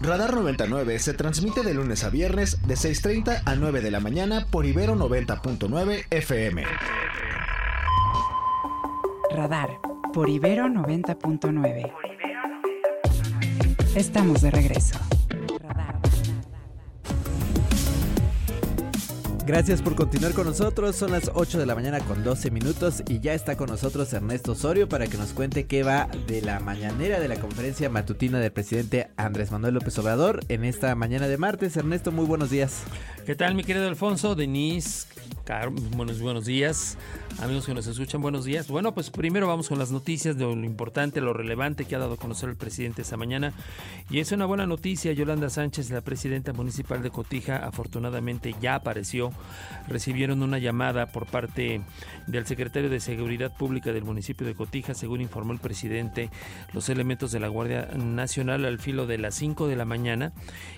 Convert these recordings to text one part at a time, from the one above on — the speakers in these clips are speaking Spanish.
Radar 99 se transmite de lunes a viernes de 6.30 a 9 de la mañana por Ibero 90.9 FM. Radar por Ibero 90.9. Estamos de regreso. Gracias por continuar con nosotros. Son las 8 de la mañana con 12 minutos y ya está con nosotros Ernesto Osorio para que nos cuente qué va de la mañanera de la conferencia matutina del presidente Andrés Manuel López Obrador en esta mañana de martes. Ernesto, muy buenos días. ¿Qué tal, mi querido Alfonso? Denise, buenos, buenos días. Amigos que nos escuchan, buenos días. Bueno, pues primero vamos con las noticias de lo importante, lo relevante que ha dado a conocer el presidente esta mañana. Y es una buena noticia, Yolanda Sánchez, la presidenta municipal de Cotija, afortunadamente ya apareció. Recibieron una llamada por parte del secretario de Seguridad Pública del municipio de Cotija, según informó el presidente, los elementos de la Guardia Nacional al filo de las 5 de la mañana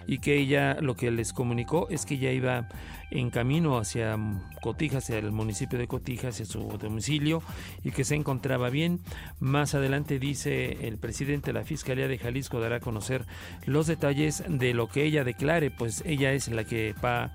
y que ella lo que les comunicó es que ya iba en camino hacia Cotija, hacia el municipio de Cotija, hacia su domicilio y que se encontraba bien. Más adelante dice el presidente de la Fiscalía de Jalisco dará a conocer los detalles de lo que ella declare, pues ella es la que va a,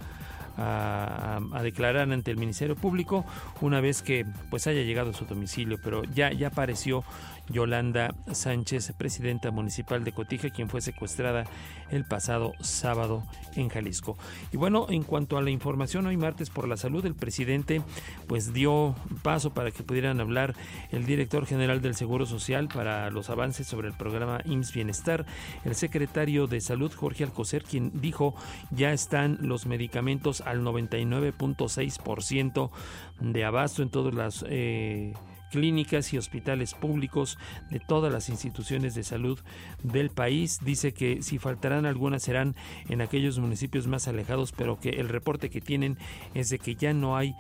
declarar ante el Ministerio Público una vez que pues haya llegado a su domicilio, pero ya, ya apareció Yolanda Sánchez, presidenta municipal de Cotija, quien fue secuestrada el pasado sábado en Jalisco. Y bueno, en cuanto a la información, hoy martes por la salud, el presidente pues dio paso para que pudieran hablar el director general del Seguro Social para los avances sobre el programa IMSS Bienestar, el secretario de Salud Jorge Alcocer, quien dijo ya están los medicamentos al 99.6% de abasto en todas las... Eh, clínicas y hospitales públicos de todas las instituciones de salud del país. Dice que si faltarán algunas serán en aquellos municipios más alejados, pero que el reporte que tienen es de que ya no hay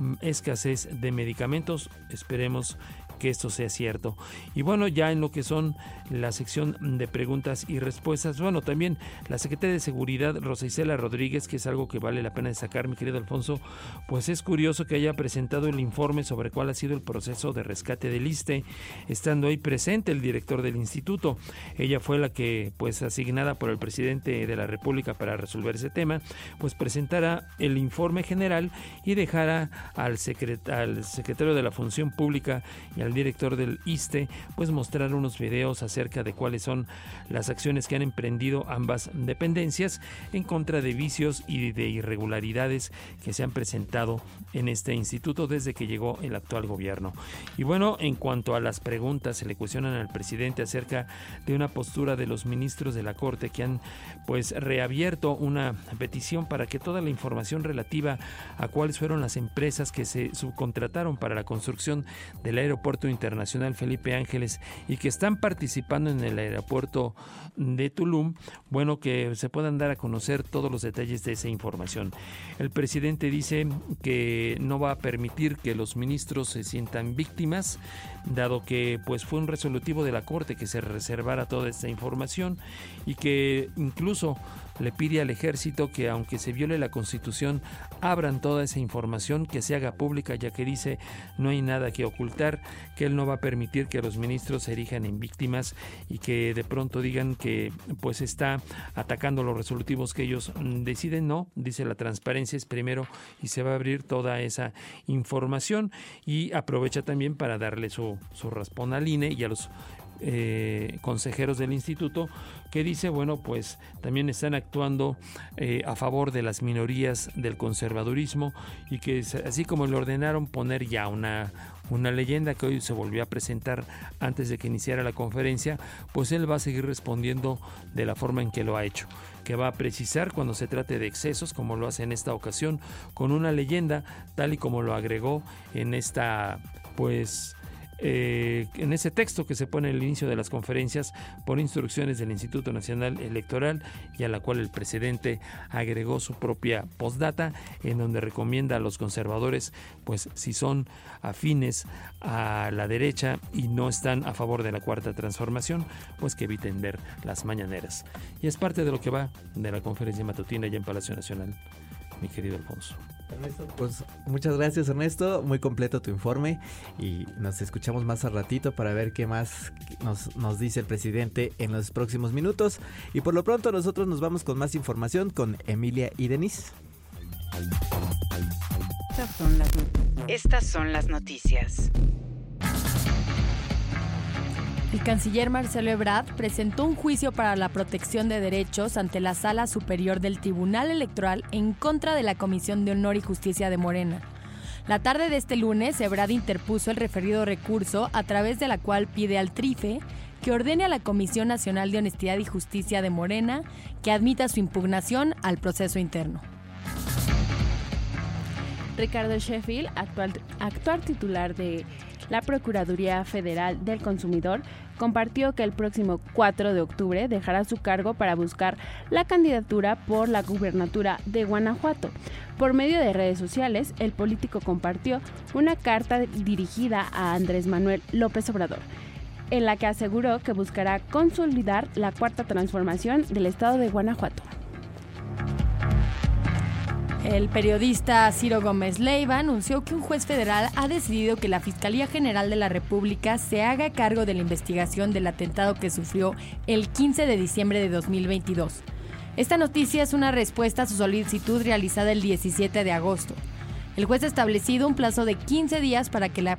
mm, escasez de medicamentos. Esperemos que esto sea cierto. Y bueno, ya en lo que son la sección de preguntas y respuestas, bueno, también la secretaria de Seguridad, Rosa Isela Rodríguez, que es algo que vale la pena destacar, mi querido Alfonso, pues es curioso que haya presentado el informe sobre cuál ha sido el proceso de rescate del ISTE, estando ahí presente el director del instituto. Ella fue la que, pues asignada por el presidente de la República para resolver ese tema, pues presentara el informe general y dejara al, al secretario de la Función Pública y al director del ISTE, pues mostrar unos videos acerca de cuáles son las acciones que han emprendido ambas dependencias en contra de vicios y de irregularidades que se han presentado en este instituto desde que llegó el actual gobierno. Y bueno, en cuanto a las preguntas, se le cuestionan al presidente acerca de una postura de los ministros de la Corte que han pues reabierto una petición para que toda la información relativa a cuáles fueron las empresas que se subcontrataron para la construcción del aeropuerto Internacional Felipe Ángeles y que están participando en el aeropuerto de Tulum, bueno, que se puedan dar a conocer todos los detalles de esa información. El presidente dice que no va a permitir que los ministros se sientan víctimas, dado que pues fue un resolutivo de la Corte que se reservara toda esta información y que incluso le pide al ejército que aunque se viole la constitución, abran toda esa información, que se haga pública, ya que dice no hay nada que ocultar, que él no va a permitir que los ministros se erijan en víctimas y que de pronto digan que pues está atacando los resolutivos que ellos deciden, no, dice la transparencia es primero y se va a abrir toda esa información y aprovecha también para darle su, su raspón al INE y a los eh, consejeros del instituto que dice, bueno, pues también están actuando eh, a favor de las minorías del conservadurismo y que así como le ordenaron poner ya una, una leyenda que hoy se volvió a presentar antes de que iniciara la conferencia, pues él va a seguir respondiendo de la forma en que lo ha hecho, que va a precisar cuando se trate de excesos, como lo hace en esta ocasión, con una leyenda, tal y como lo agregó en esta, pues, eh, en ese texto que se pone al inicio de las conferencias por instrucciones del Instituto Nacional Electoral y a la cual el presidente agregó su propia postdata en donde recomienda a los conservadores pues si son afines a la derecha y no están a favor de la cuarta transformación pues que eviten ver las mañaneras. Y es parte de lo que va de la conferencia matutina ya en Palacio Nacional mi querido Alfonso Pues muchas gracias Ernesto, muy completo tu informe y nos escuchamos más al ratito para ver qué más nos, nos dice el presidente en los próximos minutos. Y por lo pronto nosotros nos vamos con más información con Emilia y Denise. Estas son las noticias. El canciller Marcelo Ebrard presentó un juicio para la protección de derechos ante la Sala Superior del Tribunal Electoral en contra de la Comisión de Honor y Justicia de Morena. La tarde de este lunes, Ebrard interpuso el referido recurso a través de la cual pide al TRIFE que ordene a la Comisión Nacional de Honestidad y Justicia de Morena que admita su impugnación al proceso interno. Ricardo Sheffield, actual, actual titular de la Procuraduría Federal del Consumidor compartió que el próximo 4 de octubre dejará su cargo para buscar la candidatura por la gubernatura de Guanajuato. Por medio de redes sociales, el político compartió una carta dirigida a Andrés Manuel López Obrador en la que aseguró que buscará consolidar la cuarta transformación del estado de Guanajuato. El periodista Ciro Gómez Leiva anunció que un juez federal ha decidido que la Fiscalía General de la República se haga cargo de la investigación del atentado que sufrió el 15 de diciembre de 2022. Esta noticia es una respuesta a su solicitud realizada el 17 de agosto. El juez ha establecido un plazo de 15 días para que la,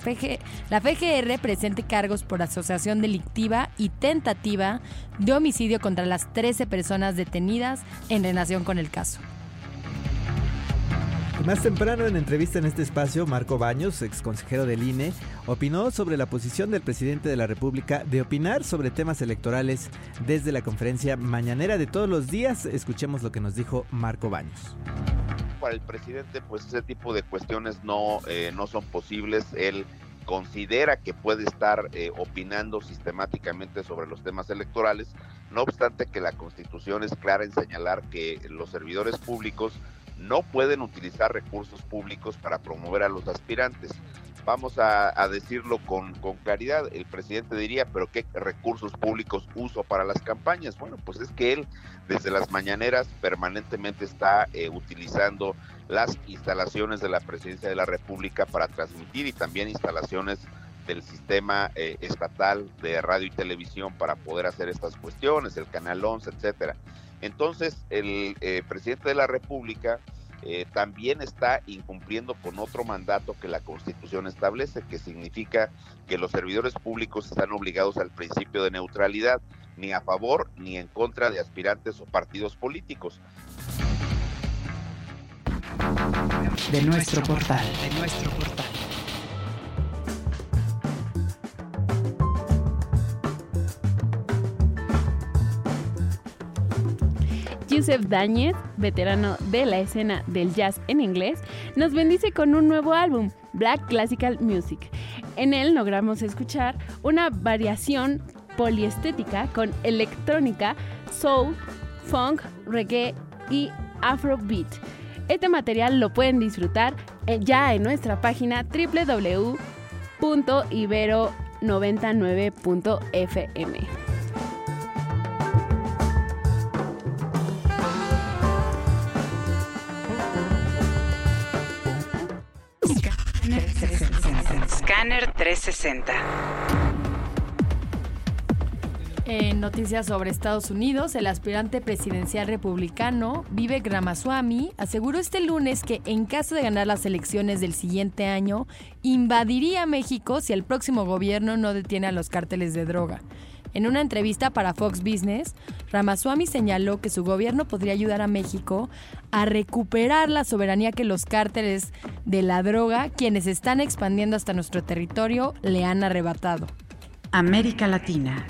la FGR presente cargos por asociación delictiva y tentativa de homicidio contra las 13 personas detenidas en relación con el caso. Más temprano en entrevista en este espacio, Marco Baños, ex consejero del INE, opinó sobre la posición del presidente de la República de opinar sobre temas electorales desde la conferencia mañanera de todos los días. Escuchemos lo que nos dijo Marco Baños. Para el presidente, pues ese tipo de cuestiones no, eh, no son posibles. Él considera que puede estar eh, opinando sistemáticamente sobre los temas electorales, no obstante que la Constitución es clara en señalar que los servidores públicos no pueden utilizar recursos públicos para promover a los aspirantes. Vamos a, decirlo con, claridad, el presidente diría, pero ¿qué recursos públicos uso para las campañas? Bueno, pues es que él desde las mañaneras permanentemente está eh, utilizando las instalaciones de la presidencia de la República para transmitir y también instalaciones del sistema eh, estatal de radio y televisión para poder hacer estas cuestiones, el Canal 11, etcétera. Entonces, el eh, presidente de la República eh, también está incumpliendo con otro mandato que la Constitución establece, que significa que los servidores públicos están obligados al principio de neutralidad, ni a favor ni en contra de aspirantes o partidos políticos. De nuestro portal, de nuestro portal. Joseph Dañez, veterano de la escena del jazz en inglés, nos bendice con un nuevo álbum, Black Classical Music. En él logramos escuchar una variación poliestética con electrónica, soul, funk, reggae y afrobeat. Este material lo pueden disfrutar eh, ya en nuestra página www.ibero99.fm. Scanner 360. En noticias sobre Estados Unidos, el aspirante presidencial republicano Vivek Ramaswamy aseguró este lunes que en caso de ganar las elecciones del siguiente año, invadiría México si el próximo gobierno no detiene a los cárteles de droga. En una entrevista para Fox Business, Ramaswamy señaló que su gobierno podría ayudar a México a recuperar la soberanía que los cárteles de la droga, quienes están expandiendo hasta nuestro territorio, le han arrebatado. América Latina.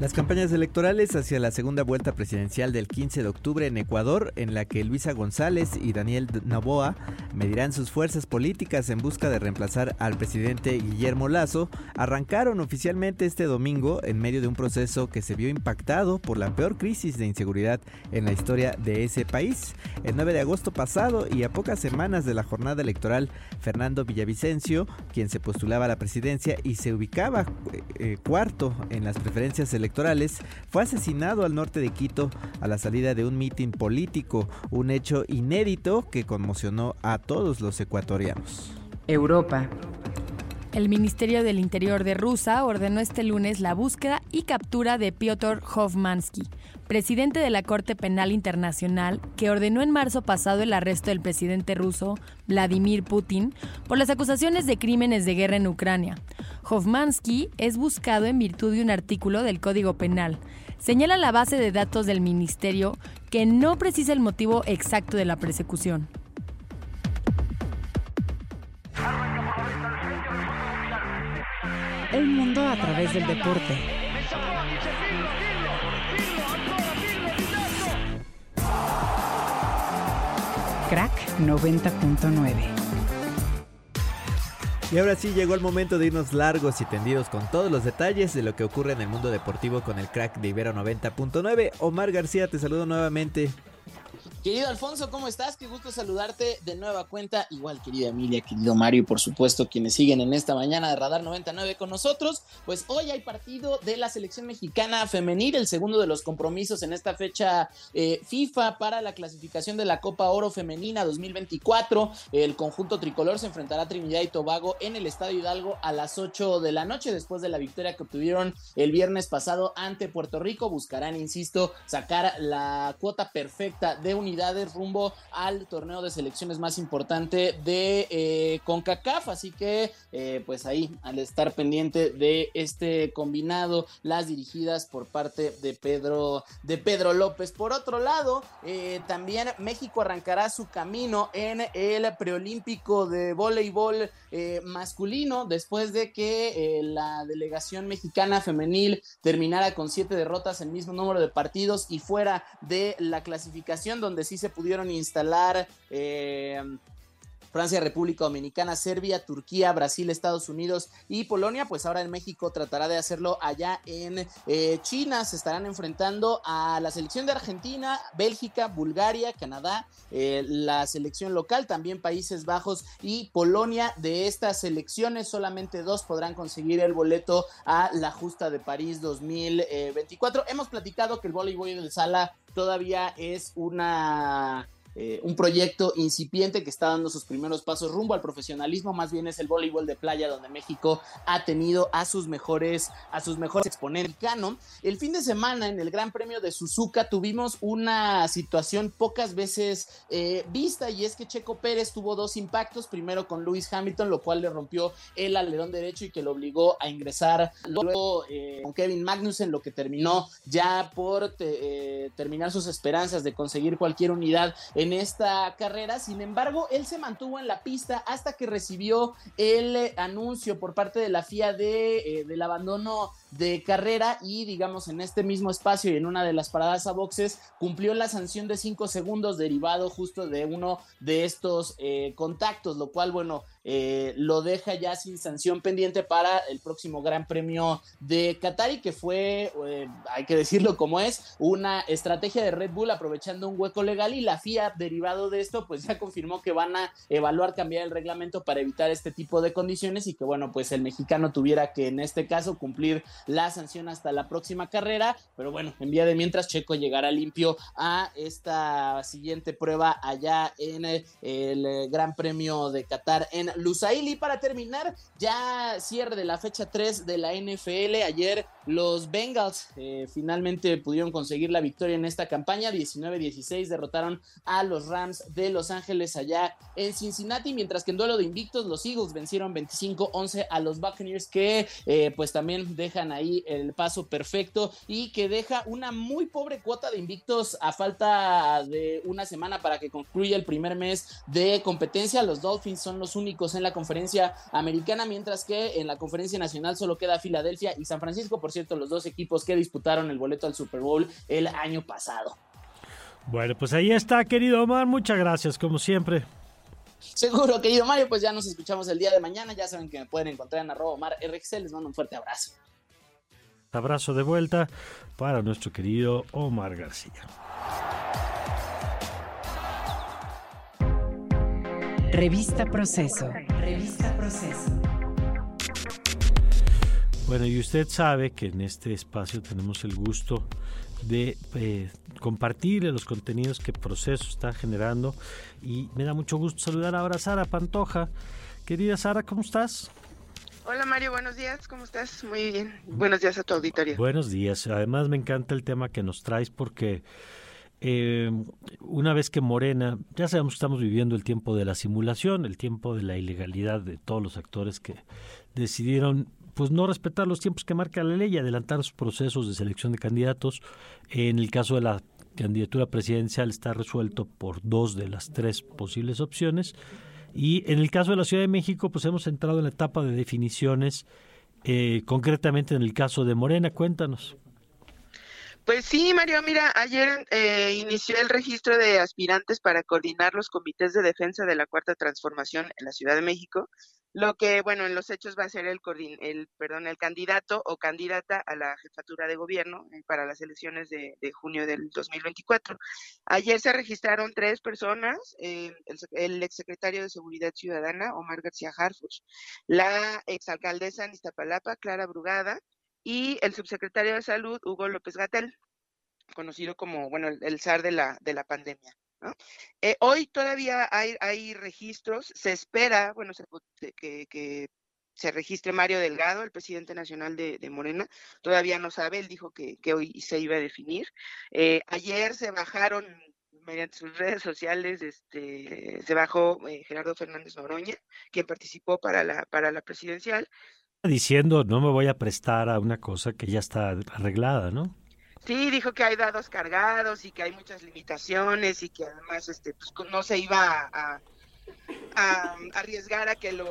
Las campañas electorales hacia la segunda vuelta presidencial del 15 de octubre en Ecuador, en la que Luisa González y Daniel Novoa medirán sus fuerzas políticas en busca de reemplazar al presidente Guillermo Lazo, arrancaron oficialmente este domingo en medio de un proceso que se vio impactado por la peor crisis de inseguridad en la historia de ese país. El 9 de agosto pasado y a pocas semanas de la jornada electoral, Fernando Villavicencio, quien se postulaba a la presidencia y se ubicaba eh, cuarto en las preferencias electorales, fue asesinado al norte de Quito a la salida de un mitin político, un hecho inédito que conmocionó a todos los ecuatorianos. Europa. El Ministerio del Interior de Rusia ordenó este lunes la búsqueda y captura de Piotr Hovmansky, presidente de la Corte Penal Internacional, que ordenó en marzo pasado el arresto del presidente ruso Vladimir Putin por las acusaciones de crímenes de guerra en Ucrania. Hovmansky es buscado en virtud de un artículo del Código Penal. Señala la base de datos del ministerio que no precisa el motivo exacto de la persecución. El mundo a través del deporte. Crack 90.9. Y ahora sí llegó el momento de irnos largos y tendidos con todos los detalles de lo que ocurre en el mundo deportivo con el crack de Ibero 90.9. Omar García, te saludo nuevamente. Querido Alfonso, ¿cómo estás? Qué gusto saludarte de nueva cuenta. Igual, querida Emilia, querido Mario y por supuesto quienes siguen en esta mañana de Radar 99 con nosotros. Pues hoy hay partido de la selección mexicana femenil, el segundo de los compromisos en esta fecha eh, FIFA para la clasificación de la Copa Oro Femenina 2024. El conjunto tricolor se enfrentará a Trinidad y Tobago en el Estadio Hidalgo a las 8 de la noche después de la victoria que obtuvieron el viernes pasado ante Puerto Rico. Buscarán, insisto, sacar la cuota perfecta de un unidades rumbo al torneo de selecciones más importante de eh, CONCACAF. Así que, eh, pues ahí, al estar pendiente de este combinado, las dirigidas por parte de Pedro, de Pedro López. Por otro lado, eh, también México arrancará su camino en el preolímpico de voleibol masculino después de que la delegación mexicana femenil terminara con siete derrotas, el mismo número de partidos y fuera de la clasificación donde sí se pudieron instalar eh, Francia, República Dominicana, Serbia, Turquía, Brasil, Estados Unidos y Polonia, pues ahora en México tratará de hacerlo allá en eh, China. Se estarán enfrentando a la selección de Argentina, Bélgica, Bulgaria, Canadá, eh, la selección local, también Países Bajos y Polonia. De estas selecciones, solamente dos podrán conseguir el boleto a la justa de París 2024. Hemos platicado que el voleibol del sala todavía es una eh, un proyecto incipiente que está dando sus primeros pasos rumbo al profesionalismo, más bien es el voleibol de playa donde México ha tenido a sus mejores, a sus mejores exponentes. El fin de semana en el Gran Premio de Suzuka tuvimos una situación pocas veces eh, vista y es que Checo Pérez tuvo dos impactos, primero con Lewis Hamilton, lo cual le rompió el alerón derecho y que lo obligó a ingresar luego eh, con Kevin Magnussen, lo que terminó ya por terminar sus esperanzas de conseguir cualquier unidad en en esta carrera. Sin embargo, él se mantuvo en la pista hasta que recibió el eh, anuncio por parte de la FIA de, eh, del abandono de carrera y digamos en este mismo espacio y en una de las paradas a boxes cumplió la sanción de 5 segundos derivado justo de uno de estos eh, contactos, lo cual bueno lo deja ya sin sanción pendiente para el próximo Gran Premio de Qatar y que fue, hay que decirlo como es, una estrategia de Red Bull aprovechando un hueco legal y la FIA derivado de esto pues ya confirmó que van a evaluar cambiar el reglamento para evitar este tipo de condiciones y que bueno pues el mexicano tuviera que en este caso cumplir la sanción hasta la próxima carrera, pero bueno, en vía de mientras Checo llegará limpio a esta siguiente prueba allá en el, el Gran Premio de Qatar en Lusail. Y para terminar, ya cierre de la fecha 3 de la NFL. Ayer los Bengals eh, finalmente pudieron conseguir la victoria en esta campaña. 19-16 derrotaron a los Rams de Los Ángeles allá en Cincinnati. Mientras que en duelo de invictos, los Eagles vencieron 25-11 a los Buccaneers que eh, pues también dejan ahí el paso perfecto y que deja una muy pobre cuota de invictos a falta de una semana para que concluya el primer mes de competencia. Los Dolphins son los únicos en la conferencia americana, mientras que en la conferencia nacional solo queda Filadelfia y San Francisco, por cierto, los dos equipos que disputaron el boleto al Super Bowl el año pasado. Bueno, pues ahí está, querido Omar, muchas gracias, como siempre. Seguro, querido Mario, pues ya nos escuchamos el día de mañana. Ya saben que me pueden encontrar en arroba Omar RXL. Les mando un fuerte abrazo. Abrazo de vuelta para nuestro querido Omar García. Revista Proceso. Revista Proceso. Bueno, y usted sabe que en este espacio tenemos el gusto de eh, compartir los contenidos que Proceso está generando y me da mucho gusto saludar ahora a Sara Pantoja. Querida Sara, ¿cómo estás? Hola Mario, buenos días, ¿cómo estás? Muy bien. Buenos días a tu auditorio. Buenos días. Además me encanta el tema que nos traes porque eh, una vez que Morena, ya sabemos que estamos viviendo el tiempo de la simulación, el tiempo de la ilegalidad de todos los actores que decidieron pues no respetar los tiempos que marca la ley y adelantar sus procesos de selección de candidatos. En el caso de la candidatura presidencial está resuelto por dos de las tres posibles opciones. Y en el caso de la Ciudad de México, pues hemos entrado en la etapa de definiciones, eh, concretamente en el caso de Morena. Cuéntanos. Pues sí, Mario, mira, ayer eh, inició el registro de aspirantes para coordinar los comités de defensa de la Cuarta Transformación en la Ciudad de México lo que, bueno, en los hechos va a ser el, el, perdón, el candidato o candidata a la jefatura de gobierno eh, para las elecciones de, junio del 2024. Ayer se registraron tres personas, eh, el, el, exsecretario de Seguridad Ciudadana, Omar García Harfuch, la exalcaldesa en Iztapalapa, Clara Brugada, y el subsecretario de Salud, Hugo López Gatel, conocido como, bueno, el, el zar de la, de la pandemia. Eh, hoy todavía hay, hay registros, se espera, bueno, que, se registre Mario Delgado, el presidente nacional de, Morena, todavía no sabe, él dijo que, hoy se iba a definir. Eh, ayer se bajaron mediante sus redes sociales, este, se bajó eh, Gerardo Fernández Noroña, quien participó para la, para la presidencial. Diciendo, no me voy a prestar a una cosa que ya está arreglada, ¿no? Sí, dijo que hay dados cargados y que hay muchas limitaciones y que además este pues no se iba a, arriesgar a que lo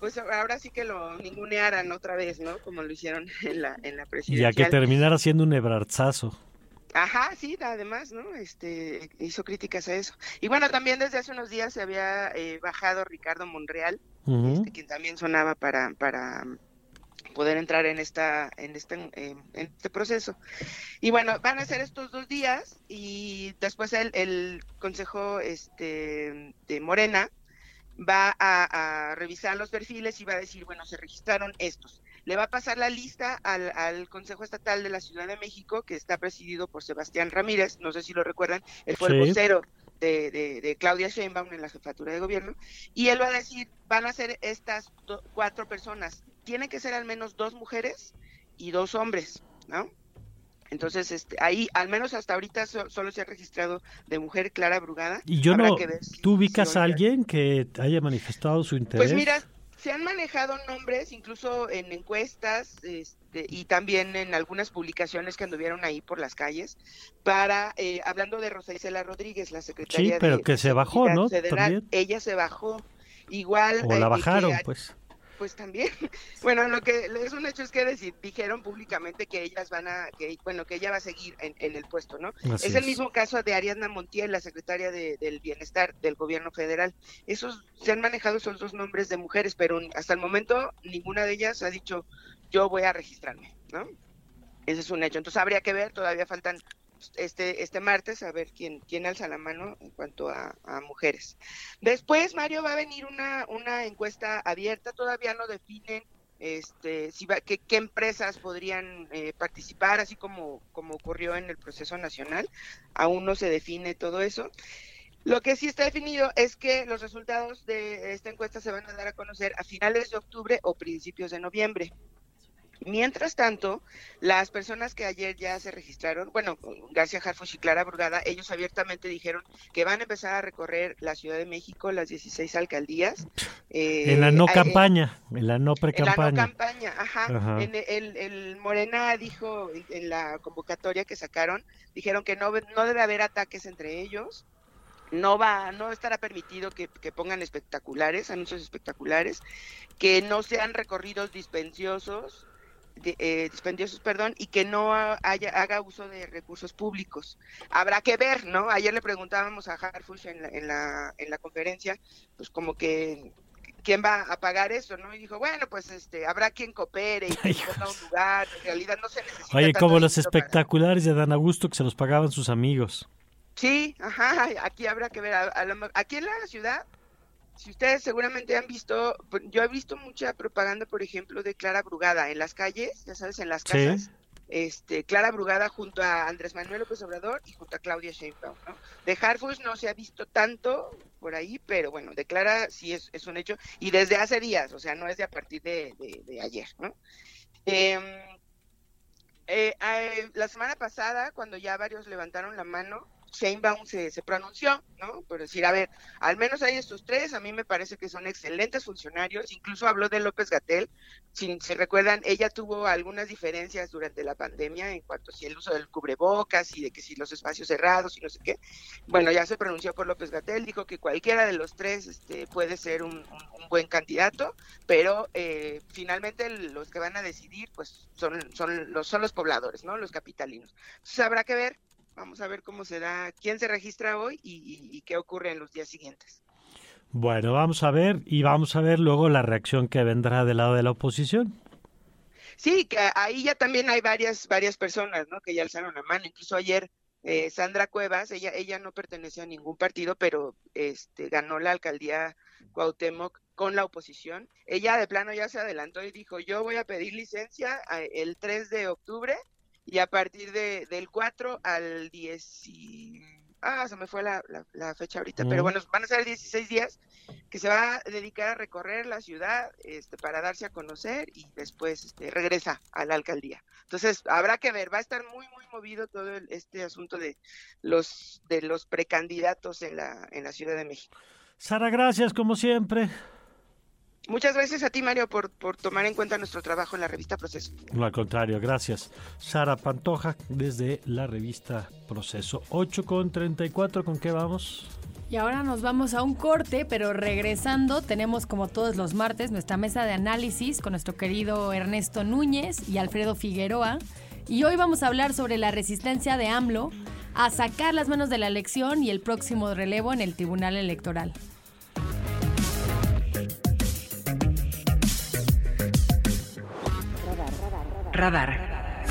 pues ahora sí que lo ningunearan otra vez, ¿no? Como lo hicieron en la en la presidencia. Y a que terminara siendo un ebrarzazo. Ajá, sí, además, ¿no? Este hizo críticas a eso. Y bueno, también desde hace unos días se había eh, bajado Ricardo Monreal, este, quien también sonaba para para poder entrar en esta en este en este proceso. Y bueno van a ser estos dos días y después el, el consejo este de Morena va a, revisar los perfiles y va a decir bueno se registraron estos le va a pasar la lista al, al, Consejo Estatal de la Ciudad de México, que está presidido por Sebastián Ramírez, no sé si lo recuerdan, él fue el vocero de, de, Claudia Sheinbaum en la jefatura de gobierno, y él va a decir, van a ser estas cuatro personas, tienen que ser al menos dos mujeres y dos hombres, ¿no? Entonces, este, ahí, al menos hasta ahorita, solo se ha registrado de mujer Clara Brugada. Y yo no, ¿tú ubicas a alguien que haya manifestado su interés? Pues mira, se han manejado nombres, incluso en encuestas este, y también en algunas publicaciones que anduvieron ahí por las calles, para, eh, hablando de Rosa Isela Rodríguez, la secretaria Sí, pero que se bajó, ¿no? ella se bajó. Igual. O la eh, bajaron, pues pues también, bueno, lo que es un hecho es que decir, dijeron públicamente que ellas van a, que bueno, que ella va a seguir en, el puesto, ¿no? es, el mismo caso de Ariadna Montiel, la secretaria del Bienestar del gobierno federal. Esos se han manejado esos dos nombres de mujeres, pero hasta el momento ninguna de ellas ha dicho yo voy a registrarme, ¿no? Ese es un hecho. Entonces habría que ver, todavía faltan este, este martes a ver quién, quién alza la mano en cuanto a, mujeres. Después, Mario, va a venir una, una encuesta abierta, todavía no definen este, si va, qué, qué empresas podrían eh, participar, así como, como ocurrió en el proceso nacional. Aún no se define todo eso. Lo que sí está definido es que los resultados de esta encuesta se van a dar a conocer a finales de octubre o principios de noviembre. Mientras tanto, las personas que ayer ya se registraron, bueno, García Harfuch y Clara Brugada, ellos abiertamente dijeron que van a empezar a recorrer la Ciudad de México, las 16 alcaldías. en la no eh, campaña, en la no pre-campaña. En la no campaña, ajá. el, el, Morena dijo en la convocatoria que sacaron, dijeron que no, no debe haber ataques entre ellos, no va, no estará permitido que, que, pongan espectaculares, anuncios espectaculares, que no sean recorridos dispensiosos, eh, dispendiosos, perdón, y que no haya, haga uso de recursos públicos. Habrá que ver, ¿no? Ayer le preguntábamos a Harfush en la, en la, en la conferencia, pues como que quién va a pagar eso, ¿no? Y dijo, bueno, pues este, habrá quien coopere y que ponga un lugar, en realidad no se necesita. Oye, como los espectaculares de Dan Augusto que se los pagaban sus amigos. Sí, ajá, aquí habrá que ver, aquí en la ciudad si ustedes seguramente han visto, yo he visto mucha propaganda, por ejemplo, de Clara Brugada en las calles, ya sabes, en las casas. Este, Clara Brugada junto a Andrés Manuel López Obrador y junto a Claudia Sheinbaum, ¿no? De Harfush no se ha visto tanto por ahí, pero bueno, de Clara sí es, es un hecho y desde hace días, o sea, no es de a partir de, de, ayer, ¿no? Em, eh, eh, la semana pasada, cuando ya varios levantaron la mano, Sheinbaum se, pronunció, ¿no? Por decir, a ver, al menos hay estos tres, a mí me parece que son excelentes funcionarios, incluso habló de López Gatel, si se recuerdan, ella tuvo algunas diferencias durante la pandemia en cuanto a si el uso del cubrebocas y de que si los espacios cerrados y no sé qué. Bueno, ya se pronunció por López Gatel, dijo que cualquiera de los tres este, puede ser un, buen candidato, pero eh, finalmente los que van a decidir, pues son, son, los, son los pobladores, ¿no? Los capitalinos. Entonces habrá que ver Vamos a ver cómo se da, quién se registra hoy y, qué ocurre en los días siguientes. Bueno, vamos a ver y vamos a ver luego la reacción que vendrá del lado de la oposición. Sí, que ahí ya también hay varias varias personas, ¿no? Que ya alzaron la mano. Incluso ayer eh, Sandra Cuevas, ella ella no pertenece a ningún partido, pero este ganó la alcaldía Cuauhtémoc con la oposición. Ella de plano ya se adelantó y dijo, yo voy a pedir licencia eh, el 3 de octubre y a partir de, del 4 al 10 ah, se me fue la, la, fecha ahorita, pero bueno, van a ser 16 días que se va a dedicar a recorrer la ciudad este, para darse a conocer y después este, regresa a la alcaldía. Entonces, habrá que ver, va a estar muy, muy movido todo este asunto de los, de los precandidatos en la, en la Ciudad de México. Sara, gracias como siempre. Muchas gracias a ti, Mario, por, por tomar en cuenta nuestro trabajo en la revista Proceso. No, al contrario, gracias. Sara Pantoja, desde la revista Proceso. 8 con 34, ¿con qué vamos? Y ahora nos vamos a un corte, pero regresando tenemos como todos los martes nuestra mesa de análisis con nuestro querido Ernesto Núñez y Alfredo Figueroa. Y hoy vamos a hablar sobre la resistencia de AMLO a sacar las manos de la elección y el próximo relevo en el Tribunal Electoral. Radar.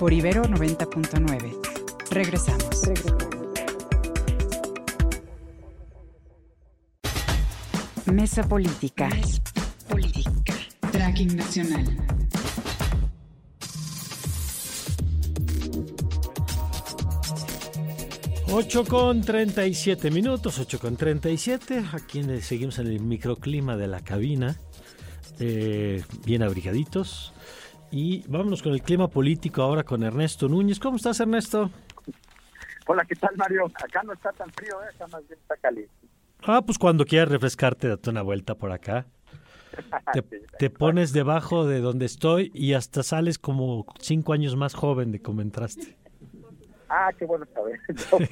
Por Ibero 90.9. Regresamos. Mesa Política. Política. Tracking Nacional. Ocho con 37 minutos, 8 con 37. Aquí seguimos en el microclima de la cabina. Eh, bien abrigaditos. Y vámonos con el clima político ahora con Ernesto Núñez. ¿Cómo estás, Ernesto? Hola, ¿qué tal, Mario? Acá no está tan frío, ¿eh? está más bien está caliente. Ah, pues cuando quieras refrescarte, date una vuelta por acá. Te, pones debajo de donde estoy y hasta sales como cinco años más joven de como entraste. Ah, qué bueno saber.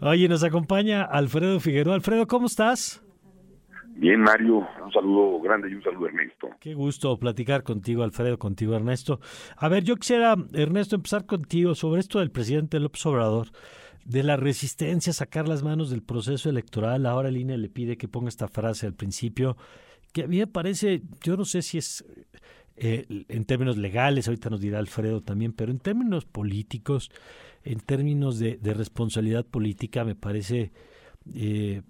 Oye, nos acompaña Alfredo Figueroa. Alfredo, ¿cómo estás? Bien, Mario, un saludo grande y un saludo, Ernesto. Qué gusto platicar contigo, Alfredo, contigo, Ernesto. A ver, yo quisiera, Ernesto, empezar contigo sobre esto del presidente López Obrador, de la resistencia a sacar las manos del proceso electoral. Ahora el INE le pide que ponga esta frase al principio, que a mí me parece, yo no sé si es eh, en términos legales, ahorita nos dirá Alfredo también, pero en términos políticos, en términos de, responsabilidad política, me parece... Eh,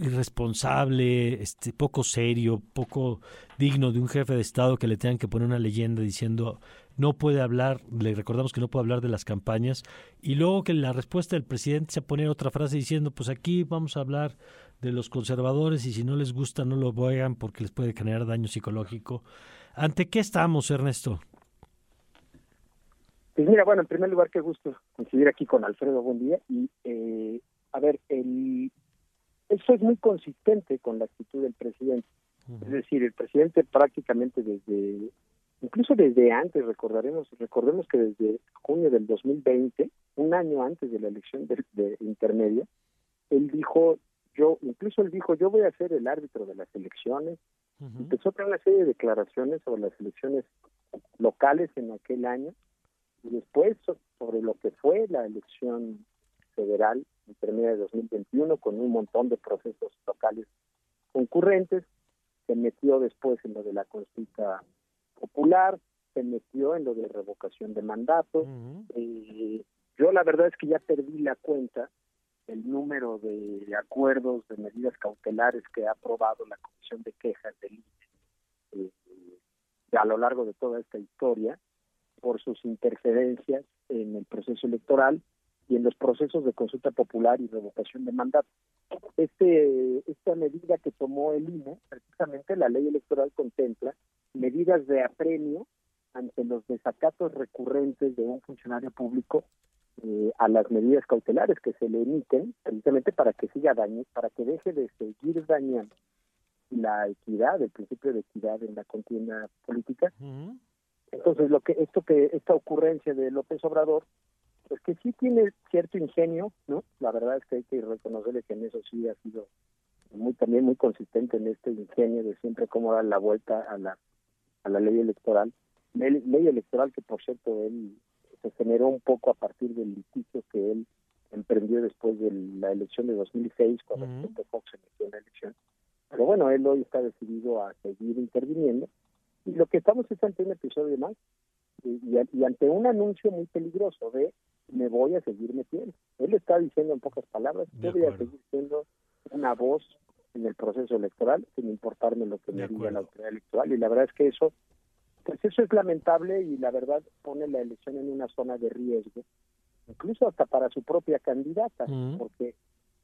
irresponsable, este, poco serio, poco digno de un jefe de Estado que le tengan que poner una leyenda diciendo no puede hablar, le recordamos que no puede hablar de las campañas, y luego que la respuesta del presidente se pone otra frase diciendo, pues aquí vamos a hablar de los conservadores y si no les gusta no lo vayan porque les puede generar daño psicológico. ¿Ante qué estamos, Ernesto? Pues mira, bueno, en primer lugar, qué gusto coincidir aquí con Alfredo, buen día. Y, eh, a ver, el, eso es muy consistente con la actitud del presidente. Es decir, el presidente prácticamente desde, incluso desde antes, recordaremos, recordemos que desde junio del 2020, un año antes de la elección de, intermedia, él dijo, yo, incluso él dijo, yo voy a ser el árbitro de las elecciones. Empezó a tener una serie de declaraciones sobre las elecciones locales en aquel año y después sobre lo que fue la elección federal intermedia de 2021 con un montón de procesos locales concurrentes, se metió después en lo de la consulta popular, se metió en lo de revocación de mandato. Eh, yo la verdad es que ya perdí la cuenta el número de acuerdos, de medidas cautelares que ha aprobado la Comisión de Quejas del INE eh, a lo largo de toda esta historia por sus interferencias en el proceso electoral y en los procesos de consulta popular y revocación de mandato. Este, esta medida que tomó el INE, precisamente la ley electoral contempla medidas de apremio ante los desacatos recurrentes de un funcionario público eh, a las medidas cautelares que se le emiten, precisamente para que siga daño, para que deje de seguir dañando la equidad, el principio de equidad en la contienda política. Entonces, lo que esto que esta ocurrencia de López Obrador, pues que sí tiene cierto ingenio, ¿no? La verdad es que hay que reconocerle que en eso sí ha sido muy también muy consistente en este ingenio de siempre cómo dar la vuelta a la a la ley electoral, ley, ley electoral que por cierto él se generó un poco a partir del litigio que él emprendió después de la elección de 2006, cuando uh Fox se metió en la elección. Pero bueno, él hoy está decidido a seguir interviniendo. Y lo que estamos es ante un episodio más y, y, ante un anuncio muy peligroso de me voy a seguir metiendo. Él está diciendo en pocas palabras, yo voy a seguir siendo una voz en el proceso electoral sin importarme lo que me diga la autoridad electoral. Y la verdad es que eso pues eso es lamentable y la verdad pone la elección en una zona de riesgo, incluso hasta para su propia candidata, porque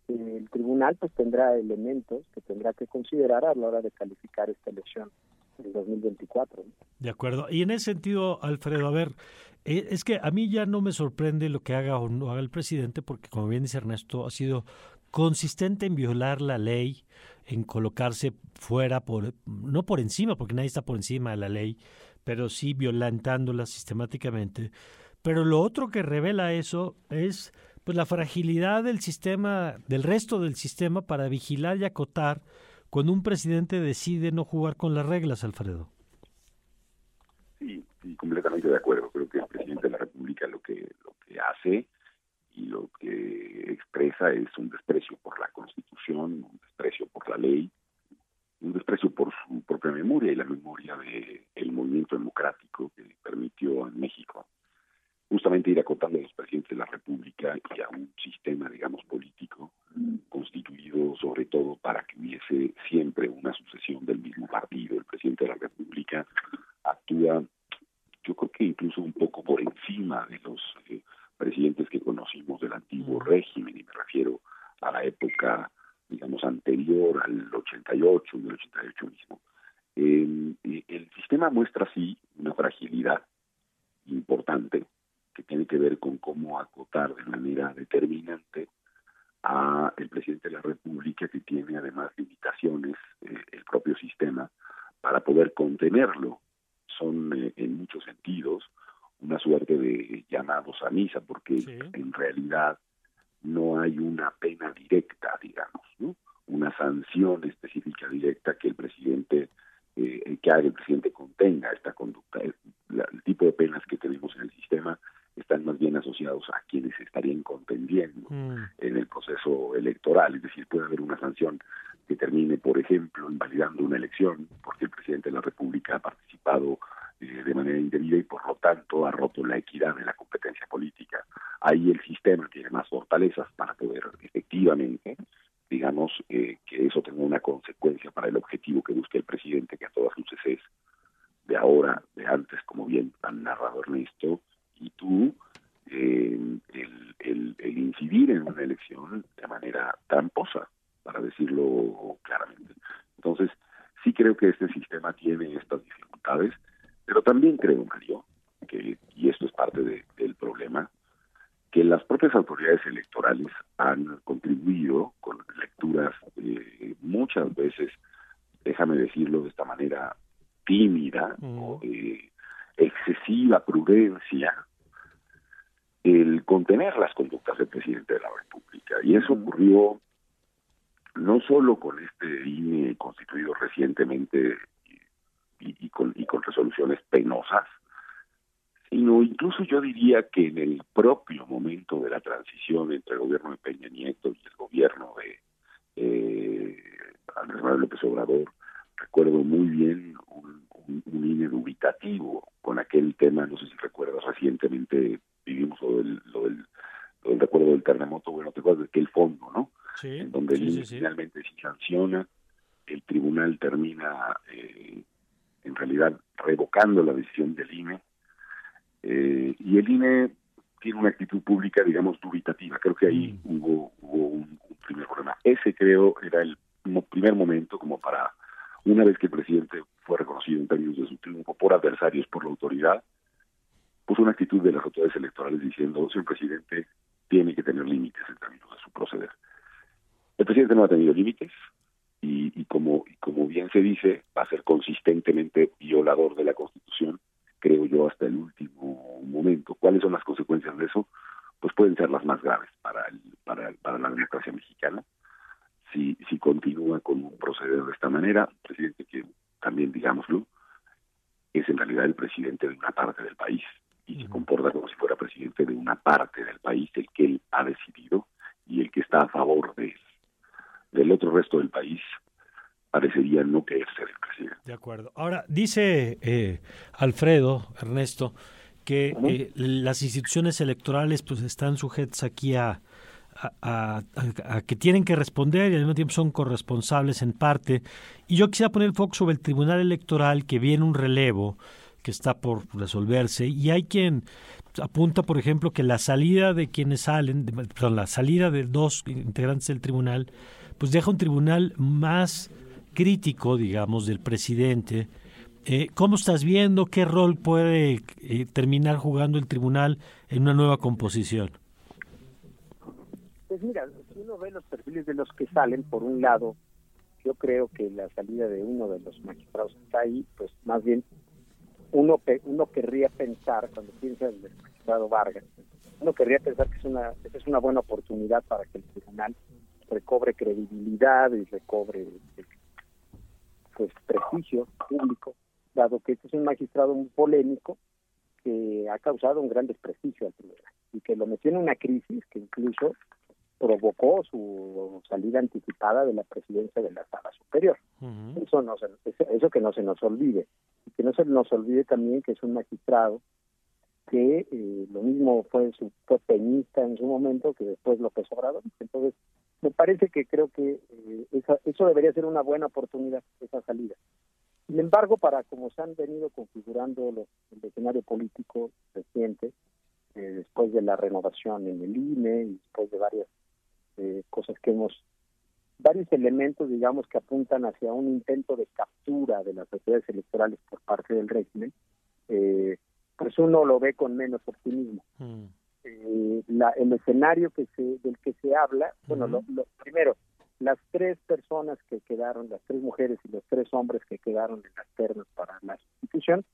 el tribunal pues tendrá elementos que tendrá que considerar a la hora de calificar esta elección en 2024. De acuerdo. Y en ese sentido, Alfredo, a ver, eh, es que a mí ya no me sorprende lo que haga o no haga el presidente, porque como bien dice Ernesto, ha sido consistente en violar la ley, en colocarse fuera, por no por encima, porque nadie está por encima de la ley, pero sí violentándola sistemáticamente. Pero lo otro que revela eso es pues la fragilidad del sistema, del resto del sistema para vigilar y acotar cuando un presidente decide no jugar con las reglas, Alfredo. Sí, sí, completamente de acuerdo. Creo que el presidente de la República lo que lo que hace y lo que expresa es un desprecio por la Constitución, un desprecio por la ley, un desprecio por su propia memoria y la memoria del el movimiento democrático que permitió en México justamente ir acotando a los presidentes de la República y a un sistema, digamos, político constituido sobre todo para hubiese siempre una sucesión del mismo partido. El presidente de la República actúa, yo creo que incluso un poco por encima de los eh, presidentes que conocimos del antiguo régimen, y me refiero a la época digamos, anterior al 88, del 88 mismo. el sistema muestra así una fragilidad importante que tiene que ver con cómo acotar de manera determinante a el presidente de la República que tiene además limitaciones eh, el propio sistema para poder contenerlo son eh, en muchos sentidos una suerte de llamados a misa porque en realidad no hay una pena directa, digamos, ¿no? una sanción específica directa que el presidente, eh, que haga el presidente contenga esta conducta. El, tipo de penas que tenemos en el sistema están más bien asociados a quienes estarían contendiendo mm. en el proceso electoral, es decir, puede haber una sanción que termine, por ejemplo, invalidando una elección, porque el presidente de la República ha participado eh, de manera indebida y por lo tanto ha roto la equidad de la competencia política. Ahí el sistema tiene más fortalezas para poder efectivamente, digamos, eh, que eso tenga una consecuencia para el objetivo que busca el presidente, que a todas luces es de ahora, de antes, como bien han narrado Ernesto y tú, el, el, el incidir en una elección de manera tramposa, para decirlo claramente. Creo que este sistema tiene estas dificultades pero también creo, Mario, que, y esto es parte del problema, que las propias autoridades electorales han contribuido con lecturas eh, muchas veces, déjame decirlo de esta manera, tímida o de excesiva prudencia, el contener las conductas del presidente de la República. Y eso ocurrió no solo con este INE constituido recientemente y, con, resoluciones penosas, sino incluso yo diría que en el propio momento de la transición entre el gobierno de Peña Nieto y el gobierno de eh, Andrés Manuel López Obrador, recuerdo muy bien un, un, INE dubitativo con aquel tema, no sé si recuerdas, recientemente vivimos lo del, lo del, recuerdo del terremoto, bueno, te acuerdas de que el fondo donde el INE finalmente sí sanciona, el tribunal termina eh, en realidad revocando la decisión del INE, eh, y el INE tiene una actitud pública, digamos, dubitativa. Creo que ahí mm. hubo, hubo un, primer problema. Ese creo era el primer momento como para, una vez que el presidente fue reconocido en términos de su triunfo por adversarios, por la autoridad, puso una actitud de las autoridades electorales diciendo, señor presidente, tiene que tener límites en términos de su proceder. El presidente no ha tenido límites y, como, y como bien se dice, va a ser consistentemente violador de la Constitución, creo yo, hasta el último momento. ¿Cuáles son las consecuencias de eso? Pues pueden ser las más graves para, el, para, para la democracia mexicana. Si, si continúa con un proceder de esta manera, el presidente que también digámoslo, es en realidad el presidente de una parte del país y se comporta como si fuera presidente de una parte del país, el que él ha decidido y el que está a favor de él. Del otro resto del país parecería no querer ser el presidente. De acuerdo. Ahora, dice eh, Alfredo, Ernesto, que eh, las instituciones electorales pues están sujetas aquí a, a, que tienen que responder y al mismo tiempo son corresponsables en parte. Y yo quisiera poner el foco sobre el Tribunal Electoral, que viene un relevo que está por resolverse y hay quien apunta, por ejemplo, que la salida de quienes salen, perdón, la salida de dos integrantes del tribunal, pues deja un tribunal más crítico, digamos, del presidente. Eh, ¿Cómo estás viendo qué rol puede eh, terminar jugando el tribunal en una nueva composición? Pues mira, si uno ve los perfiles de los que salen, por un lado, yo creo que la salida de uno de los magistrados está ahí, pues más bien uno uno querría pensar cuando piensa en el magistrado Vargas uno querría pensar que es una es una buena oportunidad para que el tribunal recobre credibilidad y recobre pues prestigio público dado que este es un magistrado muy polémico que ha causado un gran desprestigio al tribunal y que lo metió en una crisis que incluso provocó su salida anticipada de la presidencia de la sala superior. Eso no eso que no se nos olvide y que no se nos olvide también que es un magistrado que eh, lo mismo fue su fue peñista en su momento que después López Obrador. Entonces me parece que creo que eh, eso debería ser una buena oportunidad esa salida. Sin embargo, para como se han venido configurando los, el escenario político reciente, eh, después de la renovación en el INE y después de varias eh, cosas que hemos, varios elementos, digamos, que apuntan hacia un intento de captura de las autoridades electorales por parte del régimen, eh, pues uno lo ve con menos optimismo. Mm. Eh, la, el escenario que se, del que se habla, bueno, lo, primero, las tres personas que quedaron, las tres mujeres y los tres hombres que quedaron en las ternas para la sustitución,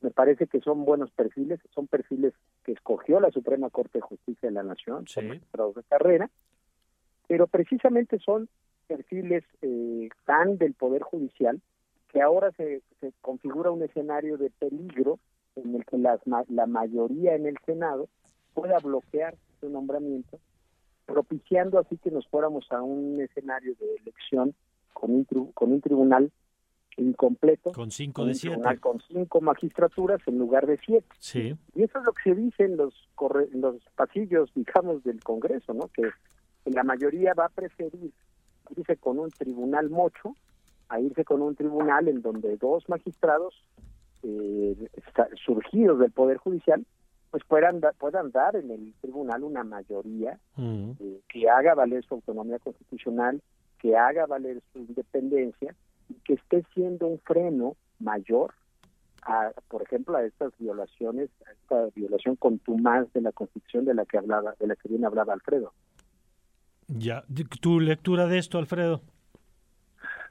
me parece que son buenos perfiles, son perfiles que escogió la Suprema Corte de Justicia de la Nación, son magistrados de carrera, pero precisamente son perfiles eh, tan del Poder Judicial que ahora se, configura un escenario de peligro en el que las, la mayoría en el Senado pueda bloquear su nombramiento, propiciando así que nos fuéramos a un escenario de elección con un, con un tribunal incompleto. Con cinco de siete. Con cinco magistraturas en lugar de siete. Sí. Y eso es lo que se dice en los, en los pasillos, digamos, del Congreso, ¿no? Que la mayoría va a preferir irse con un tribunal mocho a irse con un tribunal en donde dos magistrados eh, surgidos del Poder Judicial pues puedan, puedan dar en el tribunal una mayoría mm. eh, que haga valer su autonomía constitucional, que haga valer su independencia y que esté siendo un freno mayor a, por ejemplo, a estas violaciones, a esta violación contumaz de la Constitución de la que hablaba, de la que bien hablaba Alfredo. Ya, ¿tu lectura de esto, Alfredo?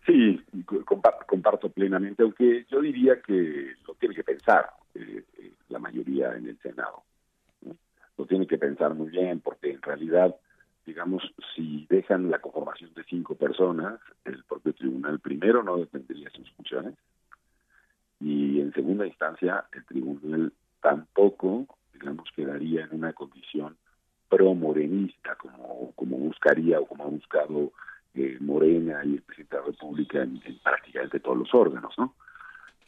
Sí, comparto, plenamente, aunque yo diría que lo tiene que pensar eh, eh, la mayoría en el Senado. Lo tiene que pensar muy bien, porque en realidad, digamos, si dejan la conformación de cinco personas, el propio tribunal primero no defendería sus funciones y en segunda instancia el tribunal tampoco, digamos, quedaría en una condición pro-morenista, como, como buscaría o como ha buscado eh, Morena y el presidente de la República en, prácticamente todos los órganos, ¿no?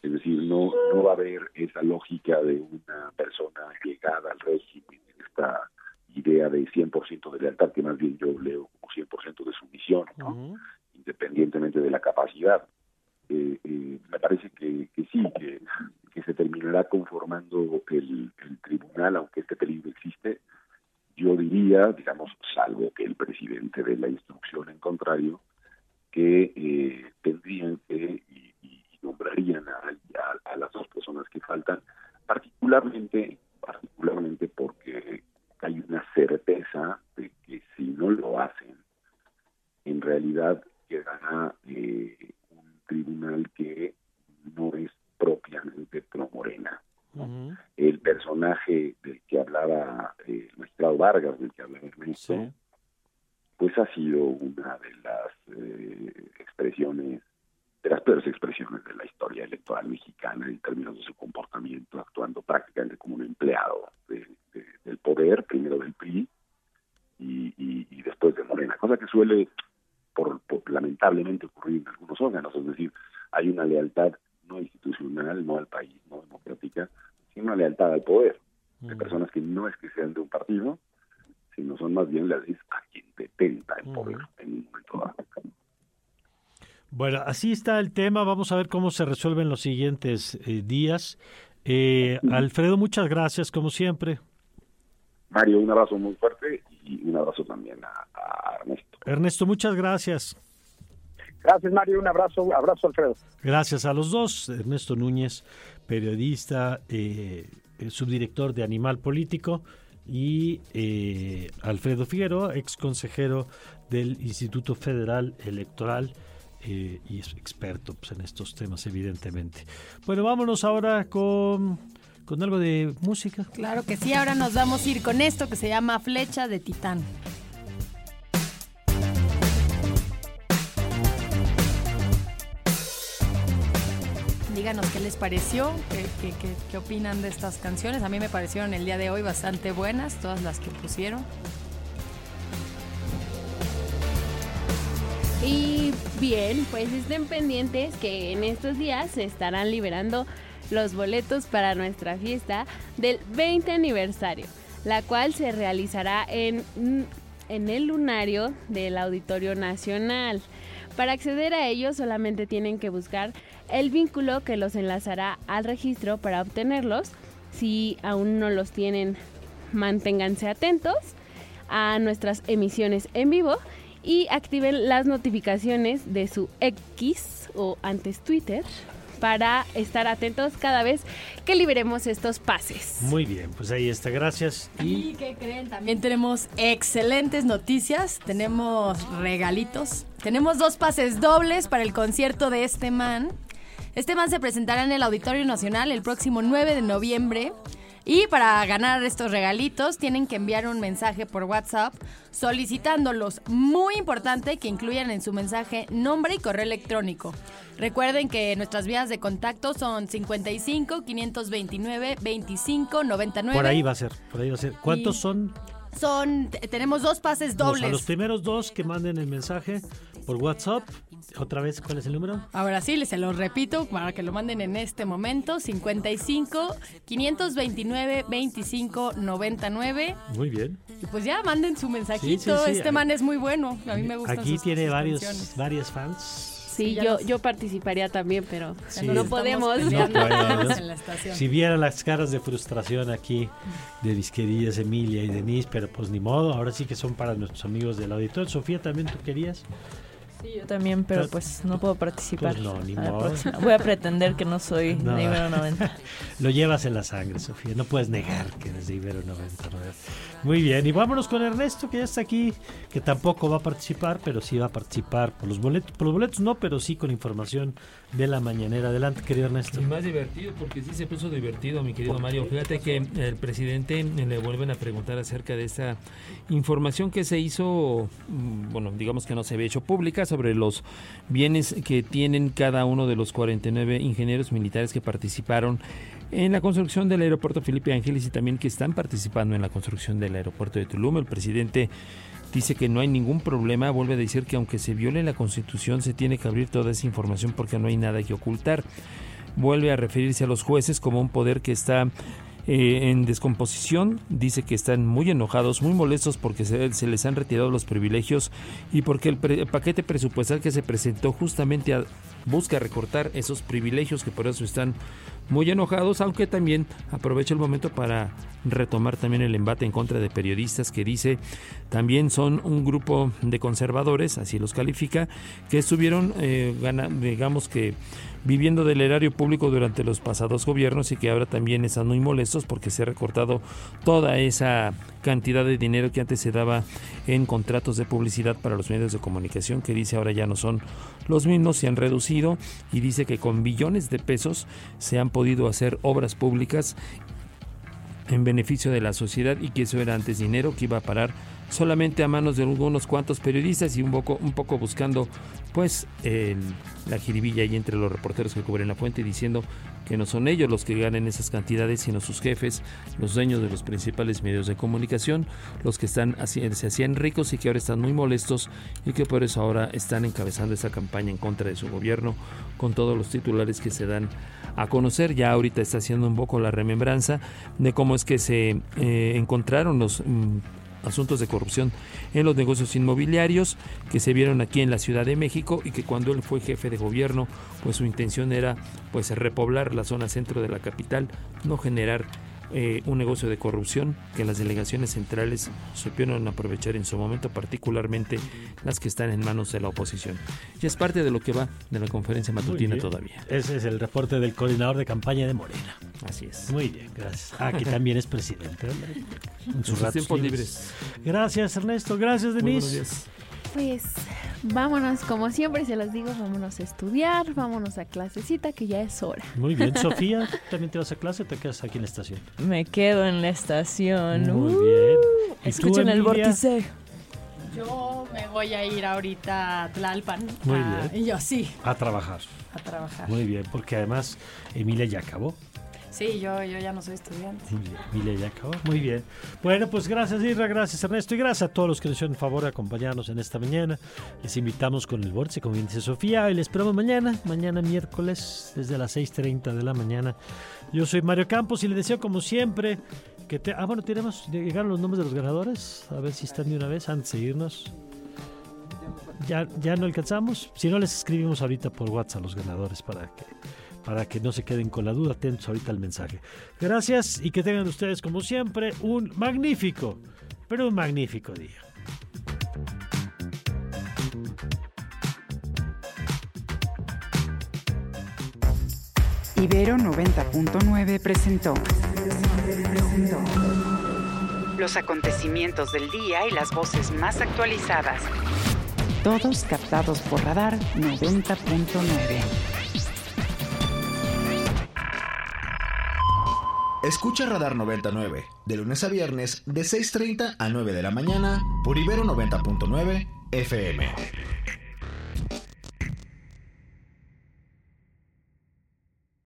Es decir, no, no va a haber esa lógica de una persona llegada al régimen, esta idea de 100% de lealtad, que más bien yo leo como 100% de sumisión, ¿no? independientemente de la capacidad. Eh, eh, me parece que, sí, que, se terminará conformando el, tribunal, aunque este peligro existe. Yo diría, digamos, salvo que el presidente dé la instrucción en contrario, que eh, tendrían que y, nombrarían a, a, las dos personas que faltan, particularmente, particularmente porque hay una certeza de que si no lo hacen, en realidad quedará eh, un tribunal que no es propiamente pro Morena. El personaje del que hablaba eh, el magistrado Vargas, del que hablaba Ernesto, pues ha sido una de las eh, expresiones, de las peores expresiones de la historia electoral mexicana en términos de su comportamiento, actuando prácticamente como un empleado del poder, primero del PRI y, y después de Morena, cosa que suele por, lamentablemente ocurrir en algunos órganos, es decir, hay una lealtad no institucional, no al país, no democrática, sino una lealtad al poder, de personas que no es que sean de un partido, sino son más bien las a quien detenta el poder en un momento dado. Bueno, así está el tema. Vamos a ver cómo se resuelven los siguientes eh, días. Eh, Alfredo, muchas gracias, como siempre. Mario, un abrazo muy fuerte y un abrazo también a, Ernesto. Ernesto, muchas gracias. Gracias, Mario. Un abrazo, abrazo, Alfredo. Gracias a los dos. Ernesto Núñez, periodista, eh, subdirector de Animal Político, y eh, Alfredo Figueroa, ex consejero del Instituto Federal Electoral eh, y es experto pues, en estos temas, evidentemente. Bueno, vámonos ahora con con algo de música. Claro que sí, ahora nos vamos a ir con esto que se llama Flecha de Titán. Díganos qué les pareció, qué, qué, opinan de estas canciones. A mí me parecieron el día de hoy bastante buenas, todas las que pusieron. Y bien, pues estén pendientes que en estos días se estarán liberando los boletos para nuestra fiesta del 20 aniversario, la cual se realizará en, en el lunario del Auditorio Nacional. Para acceder a ellos solamente tienen que buscar el vínculo que los enlazará al registro para obtenerlos. Si aún no los tienen, manténganse atentos a nuestras emisiones en vivo y activen las notificaciones de su X o antes Twitter para estar atentos cada vez que liberemos estos pases. Muy bien, pues ahí está, gracias. ¿Y, qué creen? También tenemos excelentes noticias, tenemos regalitos, tenemos dos pases dobles para el concierto de este man. Este man se presentará en el Auditorio Nacional el próximo 9 de noviembre. Y para ganar estos regalitos tienen que enviar un mensaje por WhatsApp solicitándolos. Muy importante que incluyan en su mensaje nombre y correo electrónico. Recuerden que nuestras vías de contacto son 55 529 25 99. Por ahí va a ser, por ahí va a ser. ¿Cuántos son? Son, tenemos dos pases dobles. los primeros dos que manden el mensaje por WhatsApp. Otra vez, ¿cuál es el número? Ahora sí, se lo repito para que lo manden en este momento. 55 529 25 99. Muy bien. Y pues ya manden su mensajito. Este man es muy bueno. A mí me gusta. Aquí tiene varios, varias fans. Sí, yo, yo participaría también, pero no podemos. si vieran las caras de frustración aquí de mis queridas Emilia y Denise, pero pues ni modo, ahora sí que son para nuestros amigos del auditor. Sofía, ¿también tú querías? Sí, yo también, pero pues no puedo participar. Pues no, ni modo. Voy a pretender que no soy de Ibero 90. Lo llevas en la sangre, Sofía. No puedes negar que eres de Ibero 90. Muy bien, y vámonos con Ernesto, que ya está aquí, que tampoco va a participar, pero sí va a participar por los boletos. Por los boletos no, pero sí con información de la mañanera. Adelante, querido Ernesto. Y más divertido, porque sí se puso divertido, mi querido Mario. Fíjate que el presidente le vuelven a preguntar acerca de esta información que se hizo, mm, bueno, digamos que no se había hecho pública, sobre los bienes que tienen cada uno de los 49 ingenieros militares que participaron en la construcción del aeropuerto Felipe Ángeles y también que están participando en la construcción del aeropuerto de Tulum. El presidente dice que no hay ningún problema, vuelve a decir que aunque se viole la constitución se tiene que abrir toda esa información porque no hay nada que ocultar. Vuelve a referirse a los jueces como un poder que está eh, en descomposición. Dice que están muy enojados, muy molestos porque se, les han retirado los privilegios y porque el, paquete presupuestal que se presentó justamente a, busca recortar esos privilegios que por eso están muy enojados, aunque también aprovecha el momento para retomar también el embate en contra de periodistas que dice también son un grupo de conservadores, así los califica, que estuvieron, eh, digamos que viviendo del erario público durante los pasados gobiernos y que ahora también están muy molestos porque se ha recortado toda esa cantidad de dinero que antes se daba en contratos de publicidad para los medios de comunicación, que dice ahora ya no son los mismos, se han reducido y dice que con billones de pesos se han podido hacer obras públicas en beneficio de la sociedad y que eso era antes dinero que iba a parar solamente a manos de unos cuantos periodistas y un poco, un poco buscando pues la jiribilla ahí entre los reporteros que cubren la fuente diciendo que no son ellos los que ganen esas cantidades, sino sus jefes, los dueños de los principales medios de comunicación, los que están se hacían ricos y que ahora están muy molestos y que por eso ahora están encabezando esa campaña en contra de su gobierno con todos los titulares que se dan a conocer. Ya ahorita está haciendo un poco la remembranza de cómo es que se eh, encontraron los mm, asuntos de corrupción en los negocios inmobiliarios que se vieron aquí en la Ciudad de México y que cuando él fue jefe de gobierno, pues su intención era pues repoblar la zona centro de la capital, no generar eh, un negocio de corrupción que las delegaciones centrales supieron aprovechar en su momento, particularmente las que están en manos de la oposición. Y es parte de lo que va de la conferencia matutina todavía. Ese es el reporte del coordinador de campaña de Morena. Así es. Muy bien, gracias. Aquí también es presidente. En sus, tiempos libres. Gracias, Ernesto. Gracias, Denise. Pues vámonos, como siempre se los digo, vámonos a estudiar, vámonos a clasecita que ya es hora. Muy bien, Sofía, ¿también te vas a clase o te quedas aquí en la estación? Me quedo en la estación. Muy bien. Escuchen el vórtice. Yo me voy a ir ahorita a Tlalpan. Muy bien. Y yo sí. A trabajar. A trabajar. Muy bien, porque además Emilia ya acabó. Sí, yo, yo ya no soy estudiante. Bien, ya. Muy bien. Bueno, pues gracias Irra, gracias Ernesto y gracias a todos los que nos hicieron favor de acompañarnos en esta mañana. Les invitamos con el Vórtice, como dice Sofía, y les esperamos mañana, mañana miércoles, desde las 6.30 de la mañana. Yo soy Mario Campos y les deseo como siempre que te... Ah, bueno, tenemos, llegaron los nombres de los ganadores, a ver si están de una vez antes de irnos. Ya, ya no alcanzamos, si no les escribimos ahorita por WhatsApp a los ganadores para que para que no se queden con la duda, atentos ahorita al mensaje. Gracias y que tengan ustedes, como siempre, un magnífico, pero un magnífico día. Ibero 90.9 presentó los acontecimientos del día y las voces más actualizadas. Todos captados por Radar 90.9. Escucha Radar 99, de lunes a viernes, de 6.30 a 9 de la mañana, por Ibero 90.9 FM.